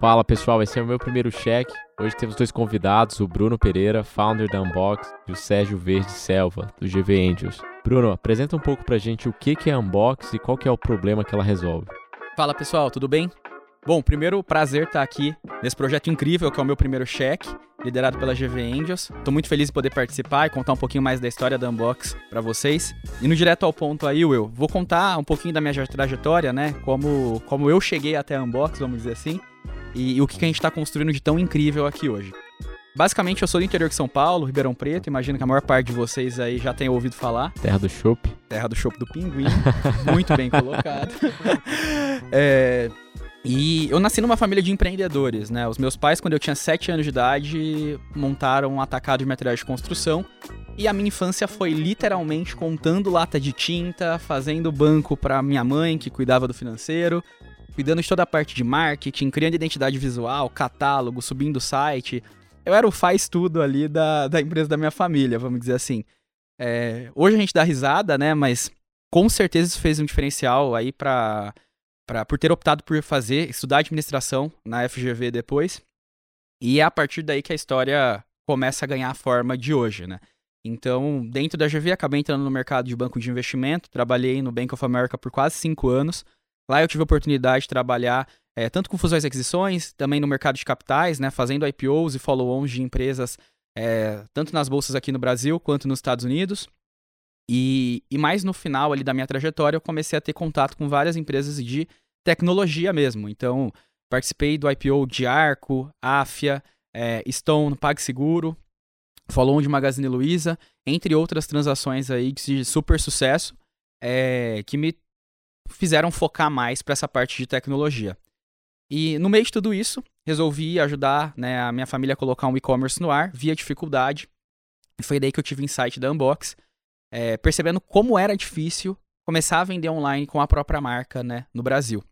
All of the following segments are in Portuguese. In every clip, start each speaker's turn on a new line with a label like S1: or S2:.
S1: Fala pessoal, esse é o meu primeiro cheque. Hoje temos dois convidados, o Bruno Pereira, founder da Unbox, e o Sérgio Verde Selva, do GV Angels. Bruno, apresenta um pouco pra gente o que é a Unbox e qual que é o problema que ela resolve.
S2: Fala pessoal, tudo bem? Bom, primeiro prazer estar aqui nesse projeto incrível que é o meu primeiro cheque, liderado pela GV Angels. Estou muito feliz de poder participar e contar um pouquinho mais da história da Unbox para vocês. E no direto ao ponto aí, Will, vou contar um pouquinho da minha trajetória, né? Como, como eu cheguei até a Unbox, vamos dizer assim e, e o que, que a gente está construindo de tão incrível aqui hoje. Basicamente, eu sou do interior de São Paulo, Ribeirão Preto. Imagino que a maior parte de vocês aí já tenha ouvido falar.
S1: Terra do Chopp.
S2: Terra do Chopp do Pinguim. Muito bem colocado. é, e eu nasci numa família de empreendedores, né? Os meus pais, quando eu tinha 7 anos de idade, montaram um atacado de materiais de construção. E a minha infância foi literalmente contando lata de tinta, fazendo banco para minha mãe, que cuidava do financeiro, cuidando de toda a parte de marketing, criando identidade visual, catálogo, subindo o site. Eu era o faz tudo ali da, da empresa da minha família, vamos dizer assim. É, hoje a gente dá risada, né? Mas com certeza isso fez um diferencial aí para por ter optado por fazer, estudar administração na FGV depois. E é a partir daí que a história começa a ganhar a forma de hoje, né? Então, dentro da GV, acabei entrando no mercado de banco de investimento, trabalhei no Bank of America por quase cinco anos, Lá eu tive a oportunidade de trabalhar é, tanto com fusões e aquisições, também no mercado de capitais, né, fazendo IPOs e follow-ons de empresas, é, tanto nas bolsas aqui no Brasil quanto nos Estados Unidos. E, e mais no final ali da minha trajetória, eu comecei a ter contato com várias empresas de tecnologia mesmo. Então, participei do IPO de Arco, Afia, é, Stone, PagSeguro, follow-on de Magazine Luiza, entre outras transações aí de super sucesso, é, que me fizeram focar mais para essa parte de tecnologia. E no meio de tudo isso, resolvi ajudar né, a minha família a colocar um e-commerce no ar, via dificuldade. E foi daí que eu tive insight da Unbox, é, percebendo como era difícil começar a vender online com a própria marca né, no Brasil.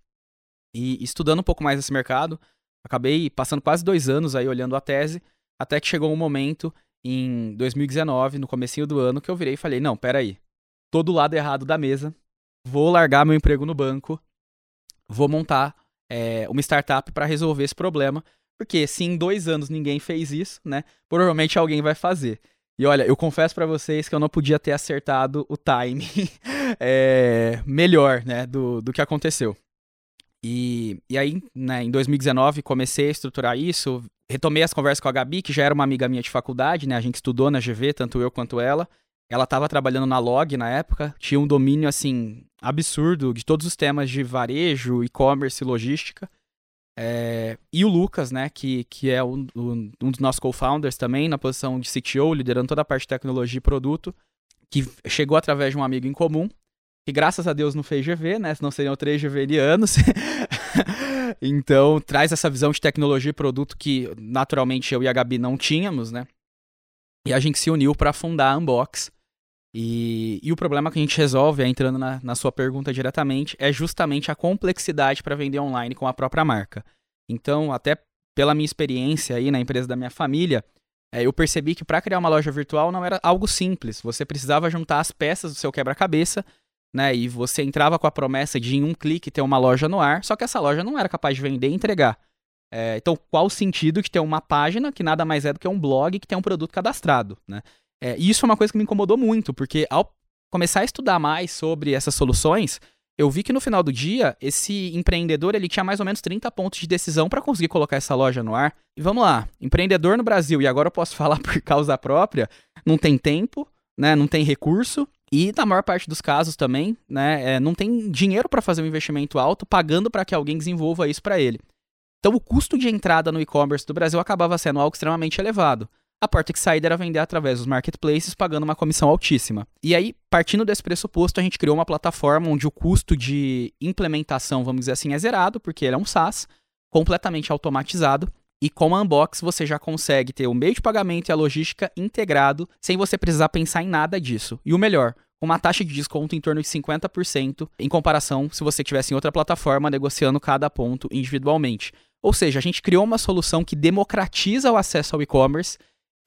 S2: E estudando um pouco mais esse mercado, acabei passando quase dois anos aí olhando a tese, até que chegou um momento em 2019, no comecinho do ano, que eu virei e falei, não, peraí, tô do lado errado da mesa, vou largar meu emprego no banco, vou montar é, uma startup para resolver esse problema, porque se em dois anos ninguém fez isso, né, provavelmente alguém vai fazer. E olha, eu confesso para vocês que eu não podia ter acertado o timing é, melhor, né, do, do que aconteceu. E, e aí, né, em 2019, comecei a estruturar isso, retomei as conversas com a Gabi, que já era uma amiga minha de faculdade, né, a gente estudou na GV, tanto eu quanto ela, ela estava trabalhando na Log na época, tinha um domínio assim absurdo de todos os temas de varejo, e-commerce logística. É, e o Lucas, né, que, que é um, um, dos nossos co-founders também, na posição de CTO, liderando toda a parte de tecnologia e produto, que chegou através de um amigo em comum, que graças a Deus não fez GV, né, senão seriam três GVianos. então, traz essa visão de tecnologia e produto que naturalmente eu e a Gabi não tínhamos, né. E a gente se uniu para fundar a Unbox, e, e, o problema que a gente resolve, é, entrando na, na sua pergunta diretamente, é justamente a complexidade para vender online com a própria marca. Então, até pela minha experiência aí na empresa da minha família, é, eu percebi que para criar uma loja virtual não era algo simples. Você precisava juntar as peças do seu quebra-cabeça, né? E você entrava com a promessa de em um clique ter uma loja no ar, só que essa loja não era capaz de vender e entregar. É, então, qual o sentido de ter uma página que nada mais é do que um blog que tem um produto cadastrado, né? É, e isso é uma coisa que me incomodou muito, porque ao começar a estudar mais sobre essas soluções, eu vi que no final do dia, esse empreendedor ele tinha mais ou menos 30 pontos de decisão para conseguir colocar essa loja no ar. E vamos lá, empreendedor no Brasil, e agora eu posso falar por causa própria, não tem tempo, né, não tem recurso, e na maior parte dos casos também, né, é, não tem dinheiro para fazer um investimento alto, pagando para que alguém desenvolva isso para ele. Então o custo de entrada no e-commerce do Brasil acabava sendo algo extremamente elevado. A porta que saída era vender através dos marketplaces, pagando uma comissão altíssima. E aí, partindo desse pressuposto, a gente criou uma plataforma onde o custo de implementação, vamos dizer assim, é zerado, porque ele é um SaaS, completamente automatizado. E com a Unbox você já consegue ter o meio de pagamento e a logística integrado, sem você precisar pensar em nada disso. E o melhor, uma taxa de desconto em torno de 50% em comparação se você tivesse em outra plataforma negociando cada ponto individualmente. Ou seja, a gente criou uma solução que democratiza o acesso ao e-commerce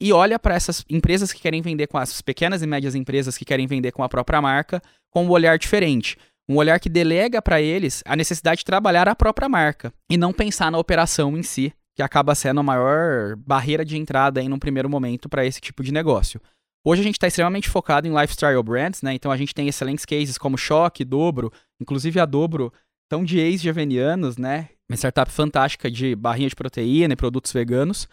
S2: e olha para essas empresas que querem vender com as pequenas e médias empresas que querem vender com a própria marca com um olhar diferente. Um olhar que delega para eles a necessidade de trabalhar a própria marca e não pensar na operação em si, que acaba sendo a maior barreira de entrada em um primeiro momento para esse tipo de negócio. Hoje a gente está extremamente focado em lifestyle brands, né? Então a gente tem excelentes cases como Choque, Dobro, inclusive a Dobro, tão de ex-javenianos, né? Uma startup fantástica de barrinha de proteína e produtos veganos,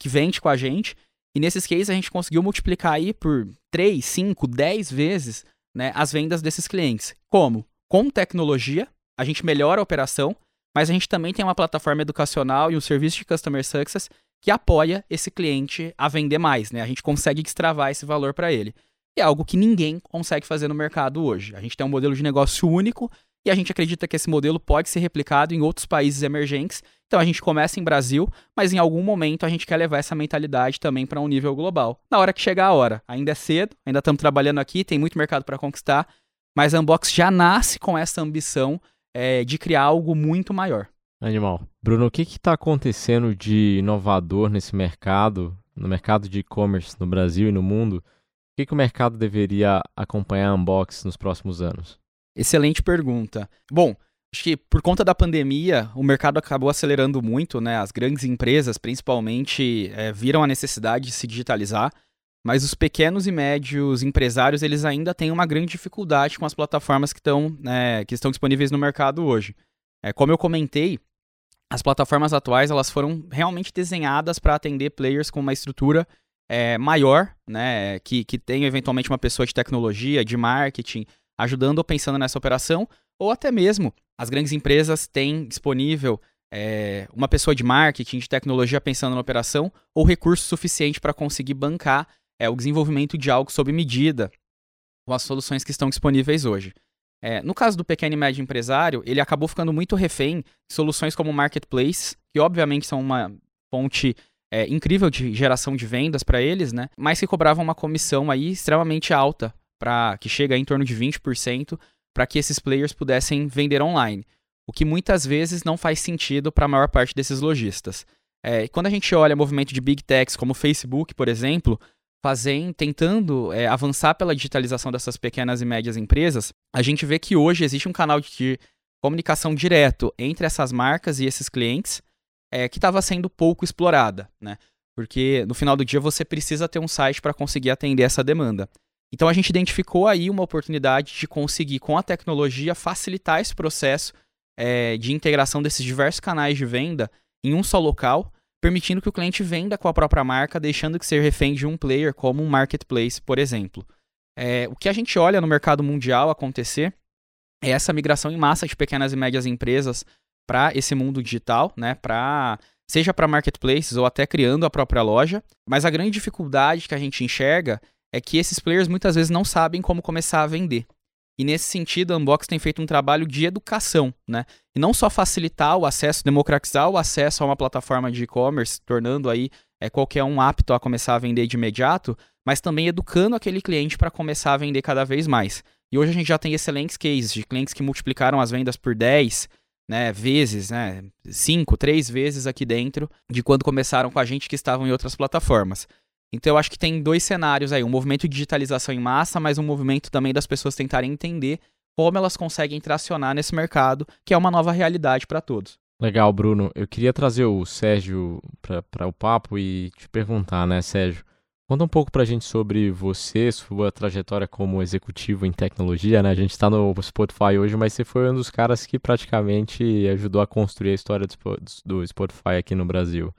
S2: que vende com a gente. E nesses cases a gente conseguiu multiplicar aí por 3, 5, 10 vezes né, as vendas desses clientes. Como? Com tecnologia, a gente melhora a operação, mas a gente também tem uma plataforma educacional e um serviço de Customer Success que apoia esse cliente a vender mais. Né? A gente consegue destravar esse valor para ele. E é algo que ninguém consegue fazer no mercado hoje. A gente tem um modelo de negócio único e a gente acredita que esse modelo pode ser replicado em outros países emergentes. Então a gente começa em Brasil, mas em algum momento a gente quer levar essa mentalidade também para um nível global. Na hora que chegar a hora, ainda é cedo, ainda estamos trabalhando aqui, tem muito mercado para conquistar, mas a Unbox já nasce com essa ambição é, de criar algo muito maior.
S1: Animal. Bruno, o que está acontecendo de inovador nesse mercado, no mercado de e-commerce no Brasil e no mundo? O que, que o mercado deveria acompanhar a Unbox nos próximos anos?
S2: Excelente pergunta. Bom, acho que por conta da pandemia, o mercado acabou acelerando muito, né? As grandes empresas, principalmente, é, viram a necessidade de se digitalizar, mas os pequenos e médios empresários, eles ainda têm uma grande dificuldade com as plataformas que, estão, né, que estão disponíveis no mercado hoje. É, como eu comentei, as plataformas atuais, elas foram realmente desenhadas para atender players com uma estrutura é, maior, né, que, que tem eventualmente uma pessoa de tecnologia, de marketing, ajudando ou pensando nessa operação, ou até mesmo as grandes empresas têm disponível é, uma pessoa de marketing, de tecnologia pensando na operação, ou recurso suficiente para conseguir bancar é, o desenvolvimento de algo sob medida com as soluções que estão disponíveis hoje. É, no caso do pequeno e médio empresário, ele acabou ficando muito refém de soluções como Marketplace, que obviamente são uma fonte é, incrível de geração de vendas para eles, né? Mas que cobravam uma comissão aí extremamente alta para que chega em torno de 20% para que esses players pudessem vender online, o que muitas vezes não faz sentido para a maior parte desses lojistas. É, quando a gente olha movimento de big techs como o Facebook, por exemplo, fazem, tentando é, avançar pela digitalização dessas pequenas e médias empresas, a gente vê que hoje existe um canal de comunicação direto entre essas marcas e esses clientes é, que estava sendo pouco explorada, né? Porque no final do dia você precisa ter um site para conseguir atender essa demanda. Então a gente identificou aí uma oportunidade de conseguir, com a tecnologia, facilitar esse processo é, de integração desses diversos canais de venda em um só local, permitindo que o cliente venda com a própria marca, deixando de ser refém de um player como um marketplace, por exemplo. É, o que a gente olha no mercado mundial acontecer é essa migração em massa de pequenas e médias empresas para esse mundo digital, né? Para seja para marketplaces ou até criando a própria loja. Mas a grande dificuldade que a gente enxerga é que esses players muitas vezes não sabem como começar a vender. E nesse sentido, a Unbox tem feito um trabalho de educação, né? E não só facilitar o acesso, democratizar o acesso a uma plataforma de e-commerce, tornando aí é, qualquer um apto a começar a vender de imediato, mas também educando aquele cliente para começar a vender cada vez mais. E hoje a gente já tem excelentes cases de clientes que multiplicaram as vendas por 10 né, vezes, né, 5, 3 vezes aqui dentro de quando começaram com a gente que estavam em outras plataformas. Então eu acho que tem dois cenários aí, um movimento de digitalização em massa, mas um movimento também das pessoas tentarem entender como elas conseguem tracionar nesse mercado, que é uma nova realidade para todos.
S1: Legal, Bruno. Eu queria trazer o Sérgio para o papo e te perguntar, né, Sérgio? Conta um pouco para a gente sobre você, sua trajetória como executivo em tecnologia, né? A gente está no Spotify hoje, mas você foi um dos caras que praticamente ajudou a construir a história do Spotify aqui no Brasil.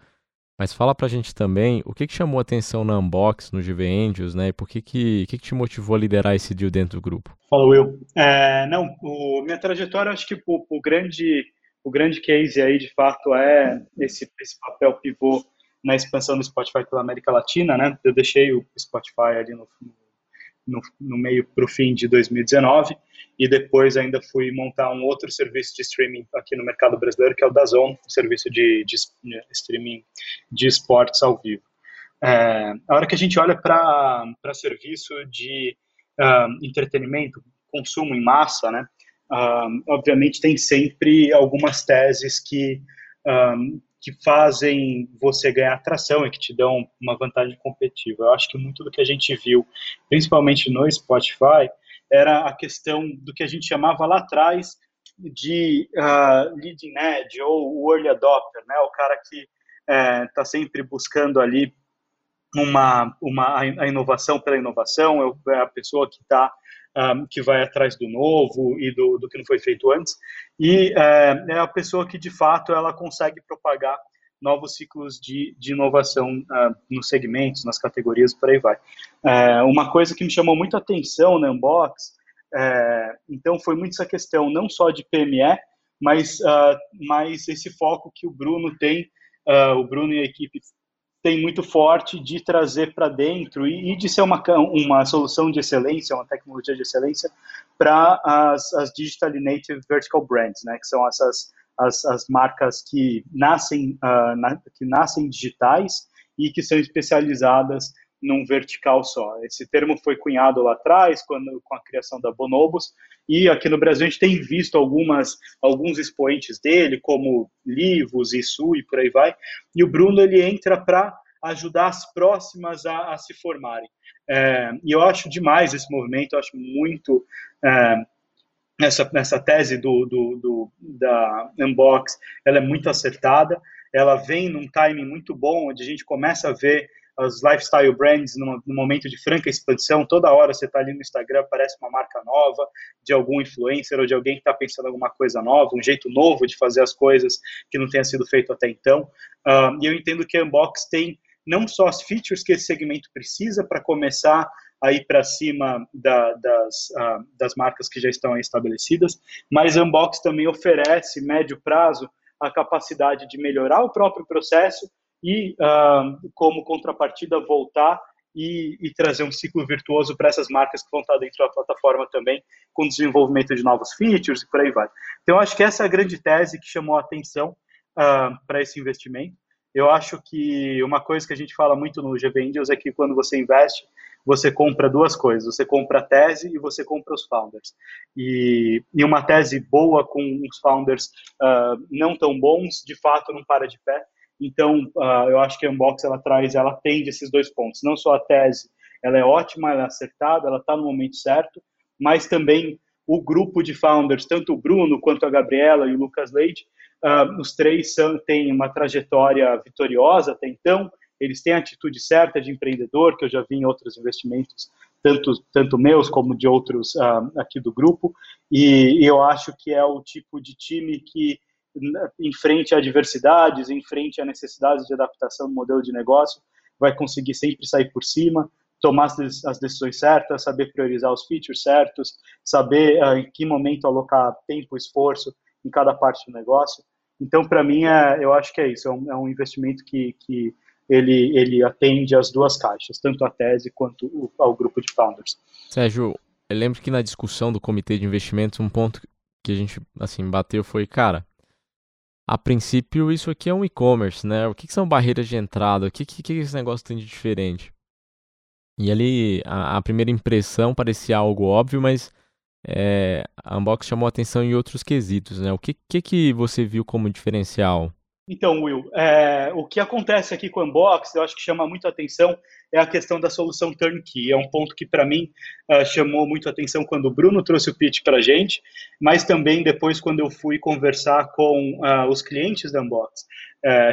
S1: Mas fala pra gente também o que, que chamou atenção na Unbox, no GV Angels, né? E por que, que, que, que te motivou a liderar esse deal dentro do grupo?
S3: Fala, Will. É, não, o, minha trajetória, acho que o, o, grande, o grande case aí, de fato, é esse, esse papel pivô na expansão do Spotify pela América Latina, né? Eu deixei o Spotify ali no, no, no meio para o fim de 2019 e depois ainda fui montar um outro serviço de streaming aqui no mercado brasileiro, que é o Dazon, um serviço de, de, de streaming de esportes ao vivo. É, a hora que a gente olha para serviço de uh, entretenimento, consumo em massa, né, uh, obviamente tem sempre algumas teses que, um, ah, que fazem você ganhar atração e que te dão uma vantagem competitiva. Eu acho que muito do que a gente viu, principalmente no Spotify, era a questão do que a gente chamava lá atrás de uh, leading edge ou early adopter, né? O cara que está é, sempre buscando ali uma, uma a inovação pela inovação, é a pessoa que está um, que vai atrás do novo e do, do que não foi feito antes, e é, é, a pessoa que de fato ela consegue propagar novos ciclos de, de inovação uh, nos segmentos, nas categorias, por aí vai. É, uma coisa que me chamou muito a atenção na Unbox, é, então foi muito essa questão, não só de PME, mas, uh, mas esse foco que o Bruno tem, uh, o Bruno e a equipe tem muito forte de trazer para dentro e, e, de ser uma, uma solução de excelência, uma tecnologia de excelência para as, as digitally native vertical brands, né, que são essas as, as marcas que nascem uh, na, que nascem digitais e que são especializadas num vertical só. Esse termo foi cunhado lá atrás, quando, com a criação da Bonobos, e aqui no Brasil a gente tem visto algumas, alguns expoentes dele, como Livos, Isso e por aí vai, e o Bruno ele entra para ajudar as próximas a, a se formarem. É, e eu acho demais esse movimento, eu acho muito é, essa, essa tese do, do, do, da Unbox, ela é muito acertada, ela vem num timing muito bom, onde a gente começa a ver as lifestyle brands num momento de franca expansão. Toda hora você está ali no Instagram, aparece uma marca nova de algum influencer ou de alguém que está pensando alguma coisa nova, um jeito novo de fazer as coisas que não tenha sido feito até então. Uh, e eu entendo que a Unbox tem não só as features que esse segmento precisa para começar a ir para cima da, das, uh, das marcas que já estão estabelecidas, mas a Unbox também oferece, médio prazo, a capacidade de melhorar o próprio processo e, uh, como contrapartida, voltar e, e, trazer um ciclo virtuoso para essas marcas que vão estar dentro da plataforma também, com desenvolvimento de novos features e por aí vai. Então, acho que essa é a grande tese que chamou a atenção uh, para esse investimento. Eu acho que uma coisa que a gente fala muito no GV Angels é que quando você investe, você compra duas coisas. Você compra a tese e você compra os founders. E, e uma tese boa com os founders uh, não tão bons, de fato, não para de pé. Então, uh, eu acho que a Unbox ela traz, ela atende esses dois pontos. Não só a tese, ela é ótima, ela é acertada, ela está no momento certo, mas também o grupo de founders, tanto o Bruno quanto a Gabriela e o Lucas Leite, uh, os três são, têm uma trajetória vitoriosa até então, eles têm a atitude certa de empreendedor, que eu já vi em outros investimentos, tanto, tanto meus como de outros uh, aqui do grupo, e, e eu acho que é o tipo de time que em frente a adversidades, em frente a necessidades de adaptação do modelo de negócio, vai conseguir sempre sair por cima, tomar as decisões certas, saber priorizar os features certos, saber uh, em que momento alocar tempo, esforço em cada parte do negócio. Então, para mim, é, eu acho que é isso. É um, é um investimento que, que ele, ele atende as duas caixas, tanto a tese quanto o, ao grupo de founders.
S1: Sérgio, eu lembro que na discussão do comitê de investimentos, um ponto que a gente assim bateu foi, cara, a princípio, isso aqui é um e-commerce, né? O que, que, são barreiras de entrada? O que, que, que esse negócio tem de diferente? E ali, a, a primeira impressão parecia algo óbvio, mas é, a Unbox chamou atenção em outros quesitos, né? O que, que, que você viu como diferencial?
S3: Então, Will, é, o que acontece aqui com o Unbox, eu acho que chama muito atenção, é a questão da solução turnkey. É um ponto que, para mim, uh, chamou muito atenção quando o Bruno trouxe o pitch para a gente, mas também depois quando eu fui conversar com uh, os clientes da Unbox. É,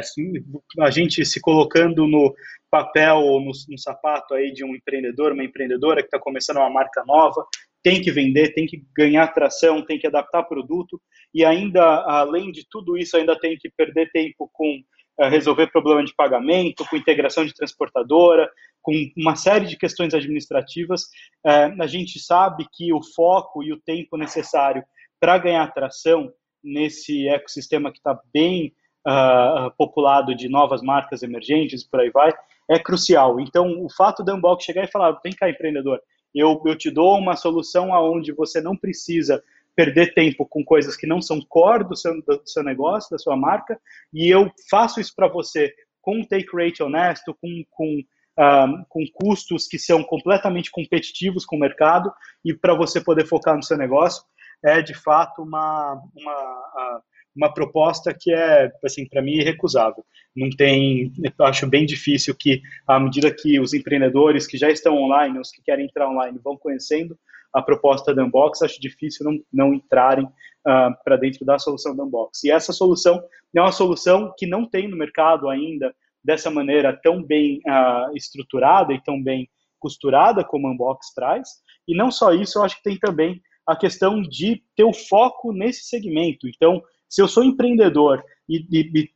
S3: a gente se colocando no papel ou no, no sapato aí de um empreendedor, uma empreendedora que está começando uma marca nova, tem que vender, tem que ganhar tração, tem que adaptar produto e ainda, além de tudo isso, ainda tem que perder tempo com uh, resolver problema de pagamento, com integração de transportadora, com uma série de questões administrativas. Uh, a gente sabe que o foco e o tempo necessário para ganhar tração nesse ecossistema que está bem uh, populado de novas marcas emergentes, por aí vai, é crucial. Então, o fato da Unbox chegar e falar, vem cá, empreendedor, eu, eu te dou uma solução aonde você não precisa perder tempo com coisas que não são core do seu, do seu negócio, da sua marca, e eu faço isso para você com um take rate honesto, com, com, um, com custos que são completamente competitivos com o mercado, e para você poder focar no seu negócio, é de fato uma, uma, uma proposta que é, assim, para mim, irrecusável. Não tem, eu acho bem difícil que, à medida que os empreendedores que já estão online, os que querem entrar online, vão conhecendo a proposta da Unbox, acho difícil não, não entrarem uh, para dentro da solução da Unbox. E essa solução é uma solução que não tem no mercado ainda dessa maneira tão bem uh, estruturada e tão bem costurada como a Unbox traz. E não só isso, eu acho que tem também a questão de ter o foco nesse segmento. Então, se eu sou empreendedor e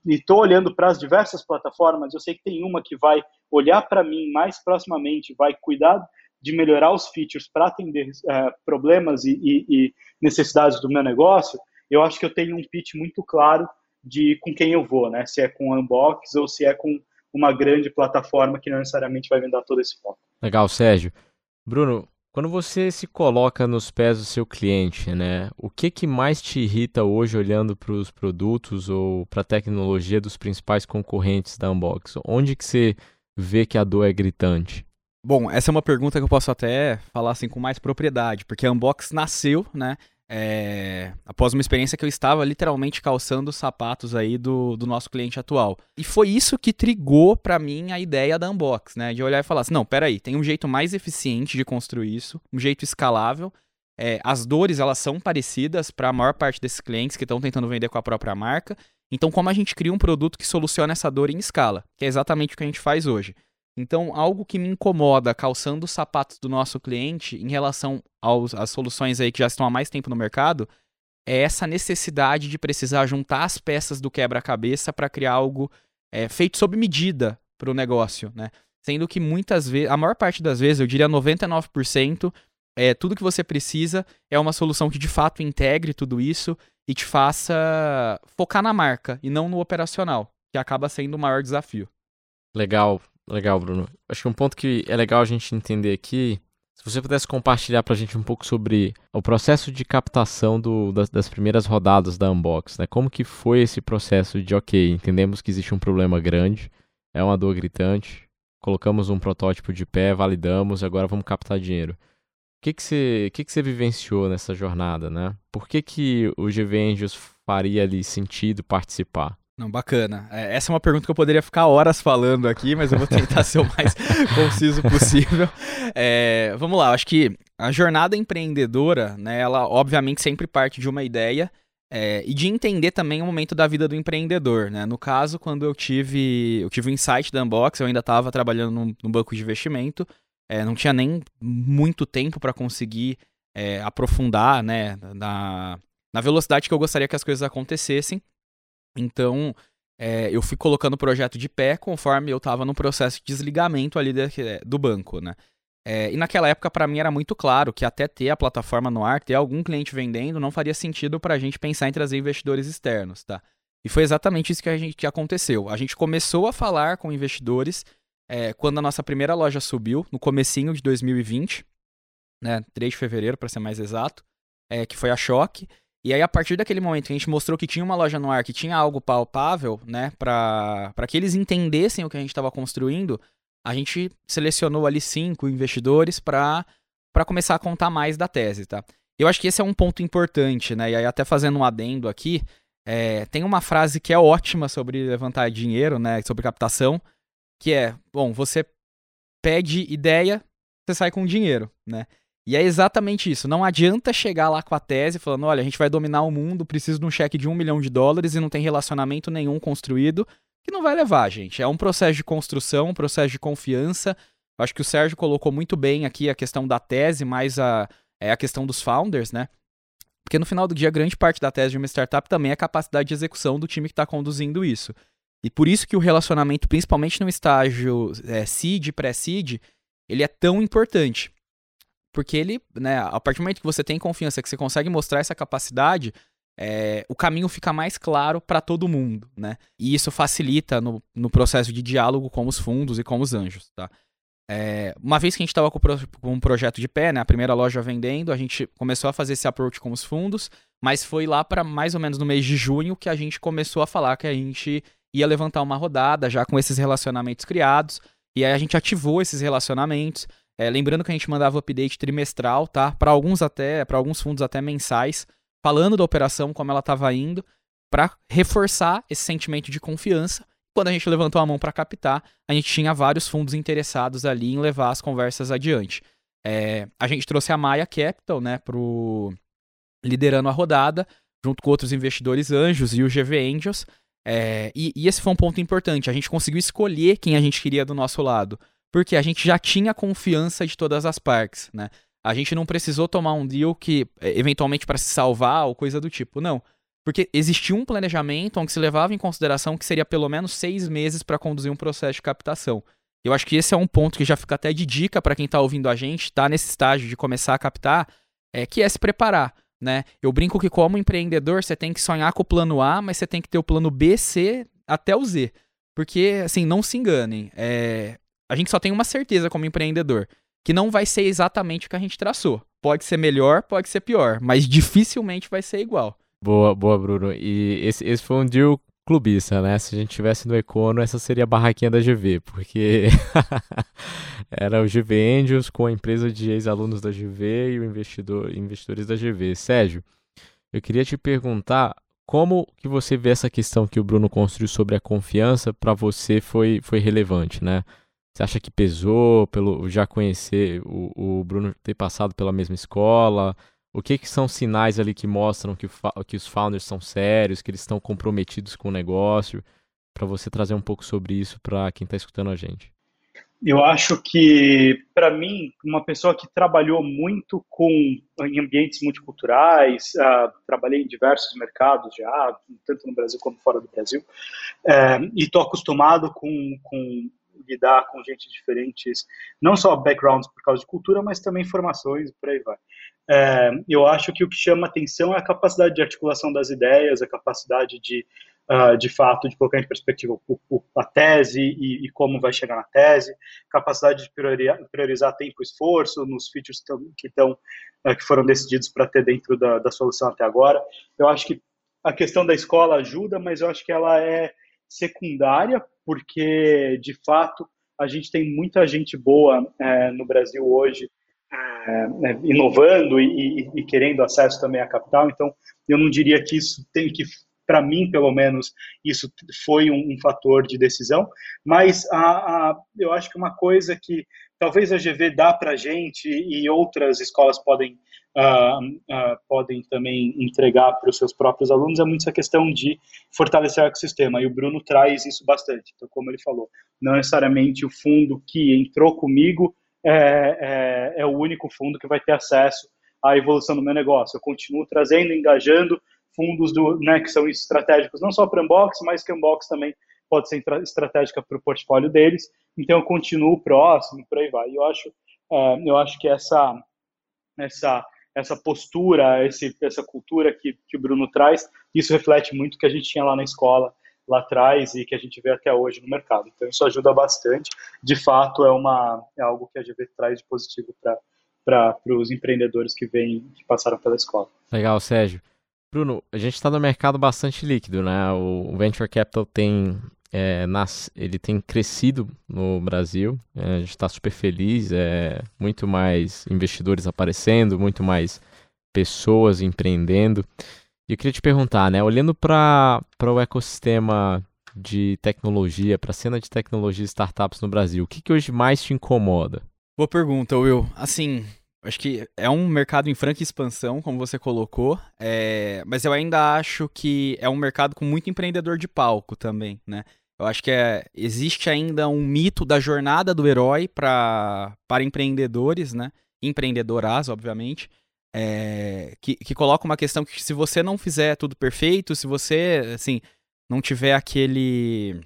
S3: estou olhando para as diversas plataformas, eu sei que tem uma que vai olhar para mim mais proximamente, vai cuidar de melhorar os features para atender uh, problemas e, e, e, necessidades do meu negócio, eu acho que eu tenho um pitch muito claro de com quem eu vou, né? Se é com o Unbox ou se é com uma grande plataforma que não necessariamente vai me dar todo esse foco.
S1: Legal, Sérgio. Bruno, quando você se coloca nos pés do seu cliente, né? O que que mais te irrita hoje olhando para os produtos ou para a tecnologia dos principais concorrentes da Unbox? Onde que você vê que a dor é gritante?
S2: Bom, essa é uma pergunta que eu posso até falar assim com mais propriedade, porque a Unbox nasceu, né? É, após uma experiência que eu estava literalmente calçando os sapatos aí do, do nosso cliente atual. E foi isso que trigou para mim a ideia da Unbox, né? De olhar e falar assim, não, peraí, tem um jeito mais eficiente de construir isso, um jeito escalável. É, as dores, elas são parecidas para a maior parte desses clientes que estão tentando vender com a própria marca. Então, como a gente cria um produto que soluciona essa dor em escala? Que é exatamente o que a gente faz hoje. Então, algo que me incomoda calçando os sapatos do nosso cliente em relação aos, às soluções aí que já estão há mais tempo no mercado é essa necessidade de precisar juntar as peças do quebra-cabeça para criar algo é, feito sob medida para o negócio, né? Sendo que muitas vezes, a maior parte das vezes, eu diria 99%, é, tudo que você precisa é uma solução que de fato integre tudo isso e te faça focar na marca e não no operacional, que acaba sendo o maior desafio.
S1: Legal. Legal, Bruno. Acho que um ponto que é legal a gente entender aqui, se você pudesse compartilhar para a gente um pouco sobre o processo de captação do, das, das, primeiras rodadas da Unbox, né? Como que foi esse processo de, ok, entendemos que existe um problema grande, é uma dor gritante, colocamos um protótipo de pé, validamos, agora vamos captar dinheiro. O que que você, que que você vivenciou nessa jornada, né? Por que que o GV Angels faria ali sentido participar?
S2: Não, bacana. É, essa é uma pergunta que eu poderia ficar horas falando aqui, mas eu vou tentar ser o mais conciso possível. É, vamos lá, acho que a jornada empreendedora, né, ela obviamente sempre parte de uma ideia é, e de entender também o momento da vida do empreendedor. Né? No caso, quando eu tive, eu tive o insight da Unbox, eu ainda estava trabalhando num, num, banco de investimento, é, não tinha nem muito tempo para conseguir é, aprofundar né, na, na velocidade que eu gostaria que as coisas acontecessem. Então, é, eu fui colocando o projeto de pé conforme eu estava no processo de desligamento ali de, é, do banco, né? É, e naquela época, para mim, era muito claro que até ter a plataforma no ar, ter algum cliente vendendo, não faria sentido para a gente pensar em trazer investidores externos, tá? E foi exatamente isso que, a gente, que aconteceu. A gente começou a falar com investidores é, quando a nossa primeira loja subiu, no comecinho de 2020, né, 3 de fevereiro, para ser mais exato, é, que foi a Choque. E aí, a partir daquele momento que a gente mostrou que tinha uma loja no ar, que tinha algo palpável, né, para que eles entendessem o que a gente estava construindo, a gente selecionou ali cinco investidores para começar a contar mais da tese, tá? Eu acho que esse é um ponto importante, né? E aí, até fazendo um adendo aqui, é, tem uma frase que é ótima sobre levantar dinheiro, né, sobre captação, que é, bom, você pede ideia, você sai com dinheiro, né? E é exatamente isso. Não adianta chegar lá com a tese falando: olha, a gente vai dominar o mundo, preciso de um cheque de um milhão de dólares e não tem relacionamento nenhum construído, que não vai levar, gente. É um processo de construção, um processo de confiança. Acho que o Sérgio colocou muito bem aqui a questão da tese, mais a, é a questão dos founders, né? Porque no final do dia, grande parte da tese de uma startup também é a capacidade de execução do time que está conduzindo isso. E por isso que o relacionamento, principalmente no estágio é, seed, pré-seed, ele é tão importante. Porque ele, né, a partir do momento que você tem confiança, que você consegue mostrar essa capacidade, é, o caminho fica mais claro para todo mundo, né? E isso facilita no, no processo de diálogo com os fundos e com os anjos, tá? É, uma vez que a gente estava com, com um projeto de pé, né, a primeira loja vendendo, a gente começou a fazer esse approach com os fundos, mas foi lá para mais ou menos no mês de junho que a gente começou a falar que a gente ia levantar uma rodada já com esses relacionamentos criados, e aí a gente ativou esses relacionamentos, é, lembrando que a gente mandava update trimestral, tá? Para alguns até, para alguns fundos até mensais, falando da operação, como ela estava indo, para reforçar esse sentimento de confiança. Quando a gente levantou a mão para captar, a gente tinha vários fundos interessados ali em levar as conversas adiante. É, a gente trouxe a Maya Capital, né, pro liderando a rodada, junto com outros investidores anjos e o GV Angels. É, e, e, esse foi um ponto importante. A gente conseguiu escolher quem a gente queria do nosso lado. Porque a gente já tinha confiança de todas as partes, né? A gente não precisou tomar um deal que, é, eventualmente, para se salvar ou coisa do tipo. Não. Porque existia um planejamento onde se levava em consideração que seria pelo menos seis meses para conduzir um processo de captação. Eu acho que esse é um ponto que já fica até de dica para quem está ouvindo a gente, está nesse estágio de começar a captar, é que é se preparar. Né? Eu brinco que como empreendedor você tem que sonhar com o plano A, mas você tem que ter o plano B, C até o Z. Porque, assim, não se enganem. É... A gente só tem uma certeza como empreendedor, que não vai ser exatamente o que a gente traçou. Pode ser melhor, pode ser pior, mas dificilmente vai ser igual.
S1: Boa, boa, Bruno. E esse, esse foi um deal clubista, né? Se a gente tivesse no Econo, essa seria a barraquinha da GV, porque era o GV Angels com a empresa de ex-alunos da GV e o investidor, investidores da GV. Sérgio, eu queria te perguntar como que você vê essa questão que o Bruno construiu sobre a confiança para você foi, foi relevante, né? Você acha que pesou pelo já conhecer o, o Bruno ter passado pela mesma escola? O que, que são sinais ali que mostram que, que os founders são sérios, que eles estão comprometidos com o negócio? Para você trazer um pouco sobre isso para quem está escutando a gente.
S3: Eu acho que, para mim, uma pessoa que trabalhou muito com em ambientes multiculturais, uh, trabalhei em diversos mercados já, tanto no Brasil como fora do Brasil, uh, e estou acostumado com, com lidar com gente diferentes, não só backgrounds por causa de cultura, mas também formações por aí vai. É, eu acho que o que chama atenção é a capacidade de articulação das ideias, a capacidade de, uh, de fato, de colocar em perspectiva a tese e, e, como vai chegar na tese, capacidade de priorizar, priorizar tempo e esforço nos features que, estão, uh, que foram decididos para ter dentro da, da solução até agora. Eu acho que a questão da escola ajuda, mas eu acho que ela é secundária, porque, de fato, a gente tem muita gente boa é, no Brasil hoje é, né, inovando e, e, querendo acesso também à capital. Então, eu não diria que isso tem que, para mim, pelo menos, isso foi um, um fator de decisão. Mas a, a, eu acho que uma coisa que talvez a GV dá para a gente e outras escolas podem uh, uh, podem também entregar para os seus próprios alunos é muito essa questão de fortalecer o ecossistema. E o Bruno traz isso bastante. Então, como ele falou, não necessariamente o fundo que entrou comigo é, é, é, o único fundo que vai ter acesso à evolução do meu negócio. Eu continuo trazendo, engajando fundos do, né, que são estratégicos não só para Unbox, mas que Unbox também pode ser estratégica para o portfólio deles. Então eu continuo próximo, por aí vai. Eu acho, é, eu acho que essa essa essa postura, esse, essa cultura que, que o Bruno traz, isso reflete muito o que a gente tinha lá na escola lá atrás e que a gente vê até hoje no mercado. Então isso ajuda bastante. De fato, é uma é algo que a GV traz de positivo para os empreendedores que vêm que passaram pela escola.
S1: Legal, Sérgio. Bruno, a gente está no mercado bastante líquido, né? O Venture Capital tem é, nas, ele tem crescido no Brasil. É, a gente está super feliz. É, muito mais investidores aparecendo, muito mais pessoas empreendendo. E eu queria te perguntar, né? Olhando para o ecossistema de tecnologia, para a cena de tecnologia e startups no Brasil, o que, que hoje mais te incomoda?
S2: Boa pergunta, Will. Assim, acho que é um mercado em franca expansão, como você colocou, é... mas eu ainda acho que é um mercado com muito empreendedor de palco também, né? Eu acho que é... existe ainda um mito da jornada do herói para empreendedores, né? Empreendedoras, obviamente é, que, que coloca uma questão que se você não fizer tudo perfeito, se você, assim, não tiver aquele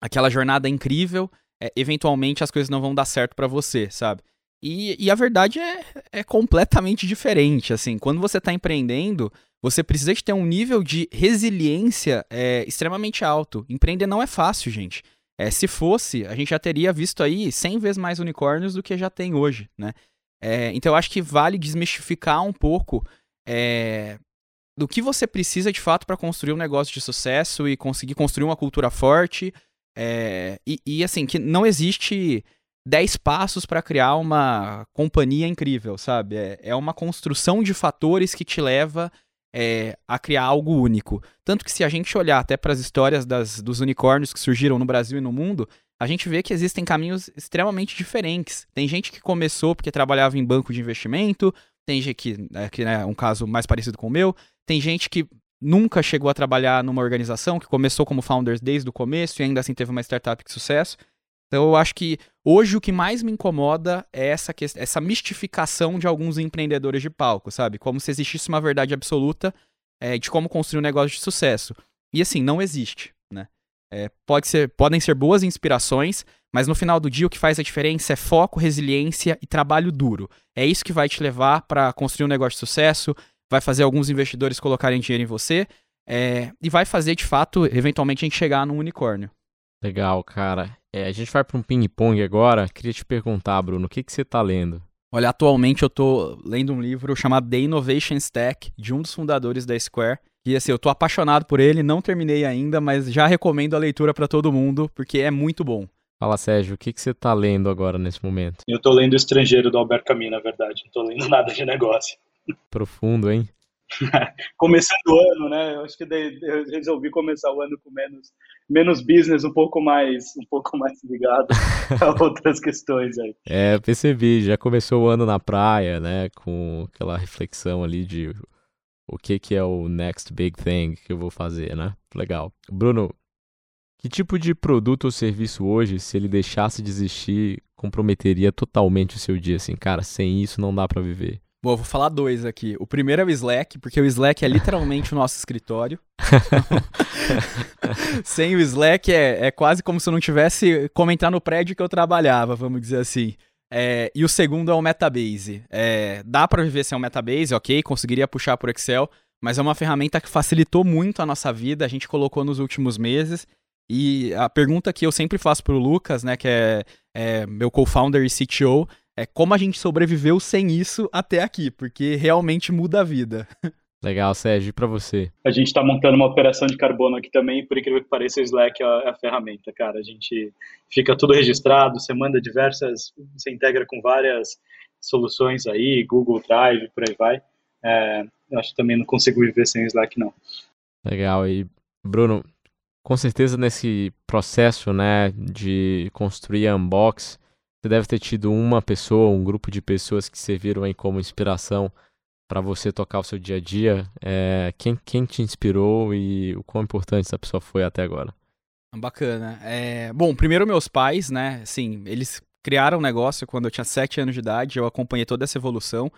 S2: aquela jornada incrível, é, eventualmente as coisas não vão dar certo para você, sabe? E, e, a verdade é, é completamente diferente, assim, quando você está empreendendo, você precisa de ter um nível de resiliência é, extremamente alto. Empreender não é fácil, gente. É, se fosse, a gente já teria visto aí 100 vezes mais unicórnios do que já tem hoje, né? É, então eu acho que vale desmistificar um pouco é, do que você precisa de fato para construir um negócio de sucesso e conseguir construir uma cultura forte. É, e, e, assim, que não existe 10 passos para criar uma companhia incrível, sabe? É, é, uma construção de fatores que te leva é, a criar algo único. Tanto que se a gente olhar até para as histórias das, dos unicórnios que surgiram no Brasil e no mundo, a gente vê que existem caminhos extremamente diferentes. Tem gente que começou porque trabalhava em banco de investimento, tem gente que, é, que é um caso mais parecido com o meu, tem gente que nunca chegou a trabalhar numa organização, que começou como founders desde o começo e ainda assim teve uma startup de sucesso. Então eu acho que hoje o que mais me incomoda é essa, essa mistificação de alguns empreendedores de palco, sabe? Como se existisse uma verdade absoluta é, de como construir um negócio de sucesso. E assim, não existe, né? É, pode ser, podem ser boas inspirações, mas no final do dia o que faz a diferença é foco, resiliência e trabalho duro. É isso que vai te levar para construir um negócio de sucesso, vai fazer alguns investidores colocarem dinheiro em você é, e vai fazer de fato, eventualmente, a gente chegar num unicórnio.
S1: Legal, cara. É, a gente vai para um ping-pong agora. Queria te perguntar, Bruno, o que, que você está lendo?
S2: Olha, atualmente eu estou lendo um livro chamado The Innovation Stack, de um dos fundadores da Square. E assim, eu tô apaixonado por ele, não terminei ainda, mas já recomendo a leitura para todo mundo, porque é muito bom.
S1: Fala, Sérgio, o que, que você está lendo agora nesse momento?
S3: Eu estou lendo O Estrangeiro do Albert Camus, na verdade. Não estou lendo nada de negócio.
S1: Profundo, hein?
S3: Começando o ano, né? Eu acho que eu resolvi começar o ano com menos, menos business, um pouco mais, um pouco mais ligado a outras questões aí.
S1: É, percebi. Já começou o ano na praia, né? Com aquela reflexão ali de o que, que é o next big thing que eu vou fazer, né? Legal. Bruno, que tipo de produto ou serviço hoje, se ele deixasse de existir, comprometeria totalmente o seu dia? Assim, cara, sem isso não dá para viver.
S2: Bom, eu vou falar dois aqui. O primeiro é o Slack, porque o Slack é literalmente o nosso escritório. Sem o Slack é, é quase como se eu não tivesse como entrar no prédio que eu trabalhava, vamos dizer assim. É, e o segundo é o Metabase. É, dá para viver sem o Metabase, ok, conseguiria puxar por Excel, mas é uma ferramenta que facilitou muito a nossa vida, a gente colocou nos últimos meses. E a pergunta que eu sempre faço pro Lucas, né, que é, é meu co-founder e CTO, é como a gente sobreviveu sem isso até aqui, porque realmente muda a vida.
S1: Legal, Sérgio, e para você?
S3: A gente está montando uma operação de carbono aqui também, por incrível que pareça, o Slack é a, é a, ferramenta, cara. A gente fica tudo registrado, você manda diversas, você integra com várias soluções aí, Google Drive, por aí vai. É, eu acho que também não consigo viver sem o Slack, não.
S1: Legal, e Bruno, com certeza nesse processo, né, de construir a Unbox, você deve ter tido uma pessoa, um grupo de pessoas que serviram aí como inspiração para você tocar o seu dia a dia. É, quem, quem te inspirou e o quão importante essa pessoa foi até agora?
S2: Bacana. É, bom, primeiro meus pais, né? Sim, eles criaram um negócio quando eu tinha 7 anos de idade, eu acompanhei toda essa evolução.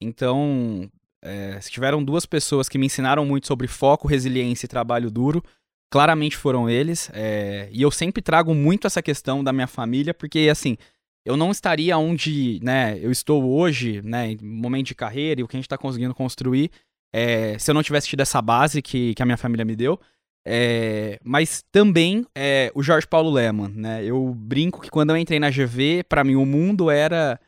S2: Então, é, se tiveram duas pessoas que me ensinaram muito sobre foco, resiliência e trabalho duro, claramente foram eles. É, e eu sempre trago muito essa questão da minha família, porque, assim, eu não estaria onde né, eu estou hoje, né, momento de carreira e o que a gente está conseguindo construir, é, se eu não tivesse tido essa base que, que a minha família me deu. É, mas também é, o Jorge Paulo Leman, né? Eu brinco que quando eu entrei na GV, para mim o mundo era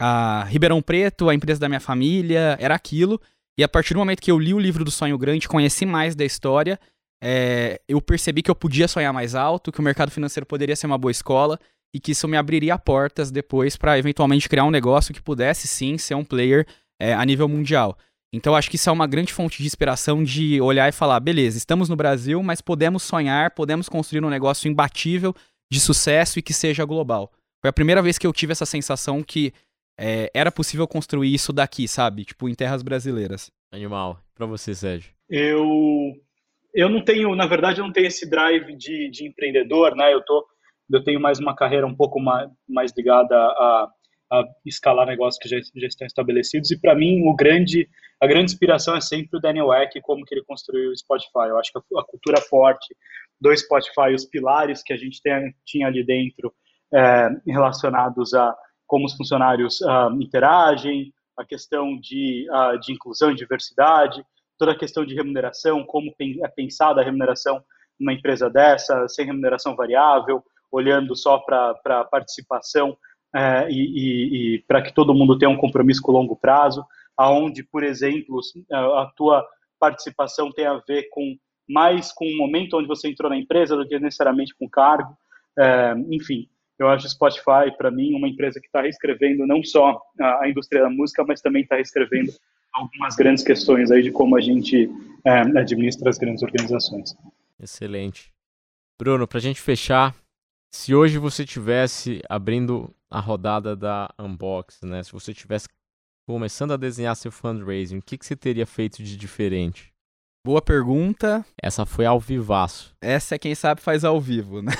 S2: a Ribeirão Preto, a empresa da minha família, era aquilo. E a partir do momento que eu li o livro do Sonho Grande, conheci mais da história, é, eu percebi que eu podia sonhar mais alto, que o mercado financeiro poderia ser uma boa escola e que isso me abriria portas depois para eventualmente criar um negócio que pudesse sim ser um player é, a nível mundial. Então acho que isso é uma grande fonte de inspiração de olhar e falar, beleza, estamos no Brasil, mas podemos sonhar, podemos construir um negócio imbatível, de sucesso e que seja global. Foi a primeira vez que eu tive essa sensação que é, era possível construir isso daqui, sabe? Tipo, em terras brasileiras.
S1: Animal. Para você, Sérgio.
S3: Eu eu não tenho, na verdade, eu não tenho esse drive de, de empreendedor, né? Eu tô eu tenho mais uma carreira um pouco mais, mais ligada a, a escalar negócios que já, já estão estabelecidos. E para mim, o grande, a grande inspiração é sempre o Daniel Eck, como que ele construiu o Spotify. Eu acho que a, a cultura forte do Spotify, os pilares que a gente tem, tinha ali dentro é, relacionados a como os funcionários uh, interagem, a questão de, uh, de inclusão e diversidade, toda a questão de remuneração, como é pensada a remuneração numa empresa dessa, sem remuneração variável, olhando só para a participação é, e, e, e para que todo mundo tenha um compromisso com o longo prazo, aonde, por exemplo, a tua participação tem a ver com mais com o momento onde você entrou na empresa do que necessariamente com o cargo. É, enfim, eu acho Spotify, para mim, uma empresa que está reescrevendo não só a, a, indústria da música, mas também está reescrevendo algumas grandes questões aí de como a gente é, administra as grandes organizações.
S1: Excelente. Bruno, para a gente fechar, Se hoje você tivesse abrindo a rodada da Unbox, né? Se você tivesse começando a desenhar seu fundraising, o que, que você teria feito de diferente?
S2: Boa pergunta.
S1: Essa foi ao vivaço.
S2: Essa é quem sabe faz ao vivo, né?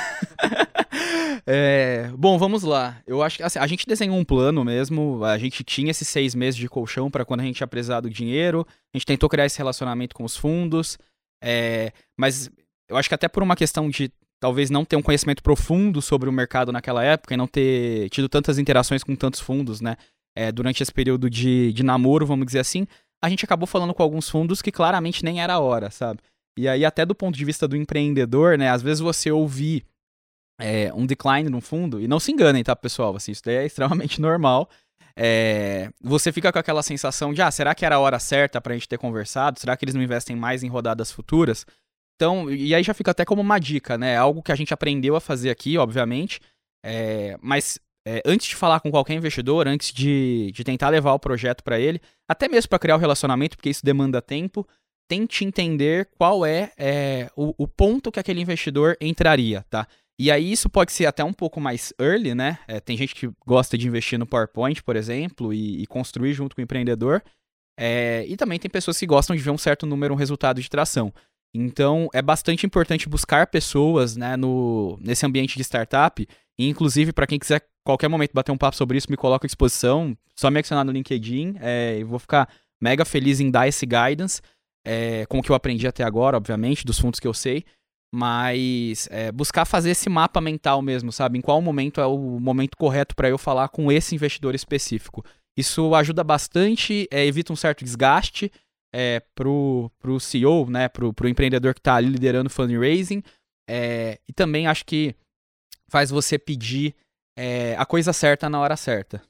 S2: é, bom, vamos lá. Eu acho que assim, a gente desenhou um plano mesmo. A gente tinha esses seis meses de colchão para quando a gente ia precisar do dinheiro. A gente tentou criar esse relacionamento com os fundos. É, mas eu acho que até por uma questão de talvez não ter um conhecimento profundo sobre o mercado naquela época e não ter tido tantas interações com tantos fundos, né? É, durante esse período de, de namoro, vamos dizer assim, a gente acabou falando com alguns fundos que claramente nem era a hora, sabe? E aí, até do ponto de vista do empreendedor, né? Às vezes você ouvir é, um decline no fundo, e não se enganem, tá, pessoal? Assim, isso daí é extremamente normal. É, você fica com aquela sensação de, ah, será que era a hora certa pra gente ter conversado? Será que eles não investem mais em rodadas futuras? Então, e aí já fica até como uma dica, né? Algo que a gente aprendeu a fazer aqui, obviamente. É, mas é, antes de falar com qualquer investidor, antes de, de tentar levar o projeto para ele, até mesmo para criar o relacionamento, porque isso demanda tempo, tente entender qual é, é o, o, ponto que aquele investidor entraria, tá? E aí isso pode ser até um pouco mais early, né? É, tem gente que gosta de investir no PowerPoint, por exemplo, e, e construir junto com o empreendedor. É, e também tem pessoas que gostam de ver um certo número, um resultado de tração. Então é bastante importante buscar pessoas né, no, nesse ambiente de startup. E, inclusive, para quem quiser qualquer momento bater um papo sobre isso, me coloca à disposição. Só me adicionar no LinkedIn. É, eu vou ficar mega feliz em dar esse guidance, é, com o que eu aprendi até agora, obviamente, dos fundos que eu sei. Mas é, buscar fazer esse mapa mental mesmo, sabe? Em qual momento é o momento correto para eu falar com esse investidor específico. Isso ajuda bastante, é, evita um certo desgaste é, pro, pro CEO, né? Pro, pro empreendedor que está ali liderando fundraising. É, e também acho que faz você pedir é, a coisa certa na hora certa.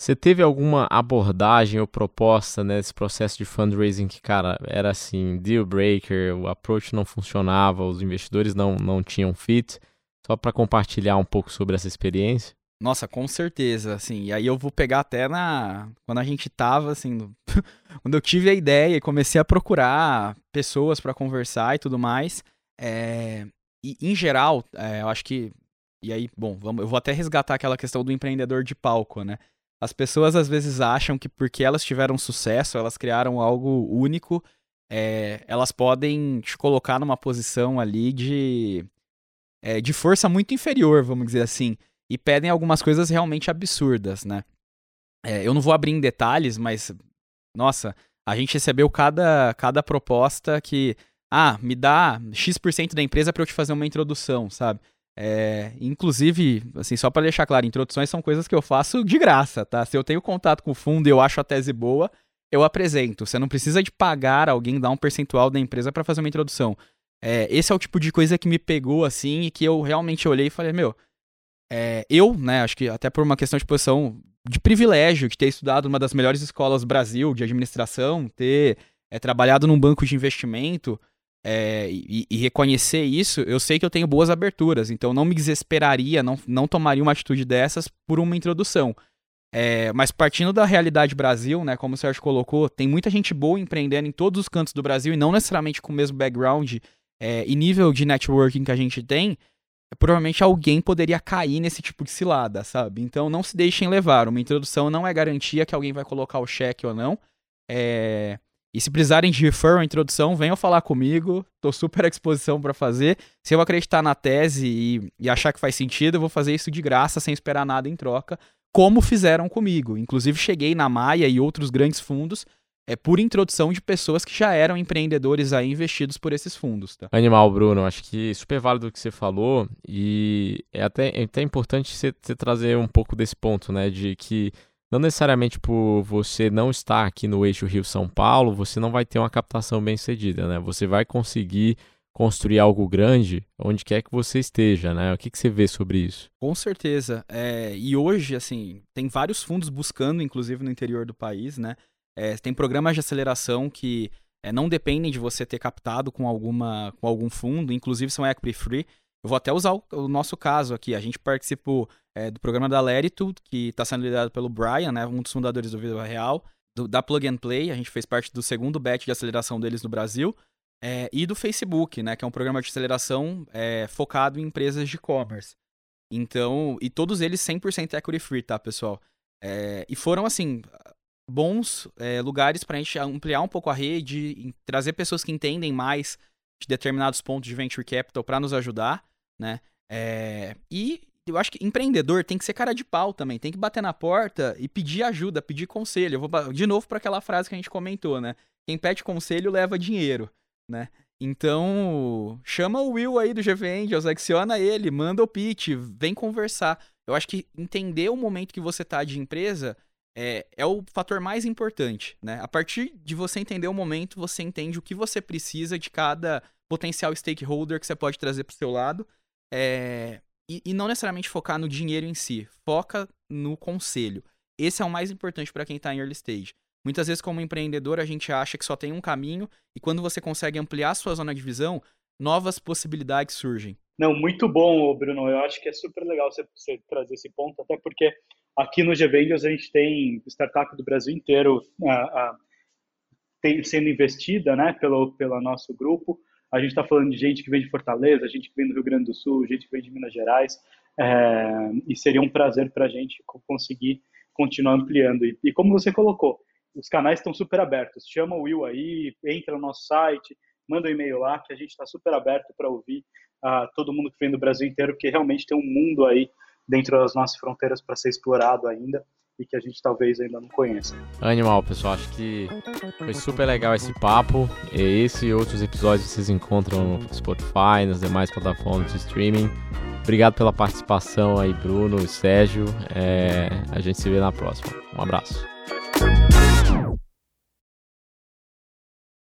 S1: Você teve alguma abordagem ou proposta nesse processo de fundraising que, cara, era assim, deal breaker, o approach não funcionava, os investidores não, não tinham fit? Só para compartilhar um pouco sobre essa experiência?
S2: Nossa, com certeza, assim. E aí eu vou pegar até na. Quando a gente tava, assim. quando eu tive a ideia e comecei a procurar pessoas para conversar e tudo mais. É... E, em geral, é, eu acho que e aí, bom, vamos, eu vou até resgatar aquela questão do empreendedor de palco, né? As pessoas às vezes acham que porque elas tiveram sucesso, elas criaram algo único, é, elas podem te colocar numa posição ali de, de força muito inferior, vamos dizer assim, e pedem algumas coisas realmente absurdas, né? É, eu não vou abrir em detalhes, mas, nossa, a gente recebeu cada, cada proposta que, ah, me dá X% da empresa para eu te fazer uma introdução, sabe? É, inclusive, assim, só para deixar claro, introduções são coisas que eu faço de graça, tá? Se eu tenho contato com o fundo e eu acho a tese boa, eu apresento. Você não precisa de pagar alguém, dar um percentual da empresa para fazer uma introdução. É, esse é o tipo de coisa que me pegou, assim, e que eu realmente olhei e falei, meu, é, eu, né, acho que até por uma questão de posição de privilégio, de ter estudado numa das melhores escolas do Brasil de administração, ter é, trabalhado num banco de investimento, é, e, e, reconhecer isso, eu sei que eu tenho boas aberturas, então não me desesperaria, não, não tomaria uma atitude dessas por uma introdução. É, mas partindo da realidade Brasil, né, como o Sérgio colocou, tem muita gente boa empreendendo em todos os cantos do Brasil e não necessariamente com o mesmo background é, e nível de networking que a gente tem, provavelmente alguém poderia cair nesse tipo de cilada, sabe? Então não se deixem levar. Uma introdução não é garantia que alguém vai colocar o cheque ou não. É, e se precisarem de referral, introdução, venham falar comigo. Tô super à disposição para fazer. Se eu acreditar na tese e, e, achar que faz sentido, eu vou fazer isso de graça, sem esperar nada em troca, como fizeram comigo. Inclusive, cheguei na Maia e outros grandes fundos é por introdução de pessoas que já eram empreendedores aí investidos por esses fundos. Tá?
S1: Animal, Bruno. Acho que super válido o que você falou. E é até, é até importante você, você trazer um pouco desse ponto, né? De que não necessariamente por você não estar aqui no eixo Rio-São Paulo, você não vai ter uma captação bem sucedida, né? Você vai conseguir construir algo grande onde quer que você esteja, né? O que, que você vê sobre isso?
S2: Com certeza. É, e hoje, assim, tem vários fundos buscando, inclusive no interior do país, né? É, tem programas de aceleração que é, não dependem de você ter captado com, alguma, com algum fundo, inclusive são equity free. Eu vou até usar o, o nosso caso aqui. A gente participou é, do programa da Latitude, que está sendo liderado pelo Brian, né, um dos fundadores do Vida Real, do, da Plug and Play. A gente fez parte do segundo batch de aceleração deles no Brasil. É, e do Facebook, né, que é um programa de aceleração é, focado em empresas de e-commerce. Então, e todos eles 100% equity free, tá, pessoal? É, e foram, assim, bons é, lugares para a gente ampliar um pouco a rede, trazer pessoas que entendem mais de determinados pontos de venture capital para nos ajudar, né? É, e eu acho que empreendedor tem que ser cara de pau também, tem que bater na porta e pedir ajuda, pedir conselho. Eu vou de novo para aquela frase que a gente comentou, né? Quem pede conselho leva dinheiro, né? Então, chama o Will aí do GV Angels, adiciona ele, manda o pitch, vem conversar. Eu acho que entender o momento que você tá de empresa é, é o fator mais importante, né? A partir de você entender o momento, você entende o que você precisa de cada potencial stakeholder que você pode trazer para o seu lado. É, e, e, não necessariamente focar no dinheiro em si, foca no conselho. Esse é o mais importante para quem está em early stage. Muitas vezes, como empreendedor, a gente acha que só tem um caminho, e quando você consegue ampliar a sua zona de visão, novas possibilidades surgem.
S3: Não, muito bom, Bruno. Eu acho que é super legal você, você trazer esse ponto, até porque aqui no GVangels a gente tem startup do Brasil inteiro uh, uh, tem, sendo investida né, pelo, pelo nosso grupo. A gente está falando de gente que vem de Fortaleza, gente que vem do Rio Grande do Sul, gente que vem de Minas Gerais, é, e seria um prazer para a gente conseguir continuar ampliando. E, e, como você colocou, os canais estão super abertos. Chama o Will aí, entra no nosso site, manda um e-mail lá, que a gente está super aberto para ouvir uh, todo mundo que vem do Brasil inteiro, porque realmente tem um mundo aí dentro das nossas fronteiras para ser explorado ainda e que a gente talvez ainda não conheça.
S1: Animal, pessoal, acho que foi super legal esse papo. Esse e outros episódios vocês encontram no Spotify, nas demais plataformas de streaming. Obrigado pela participação aí, Bruno e Sérgio. É, a gente se vê na próxima. Um abraço.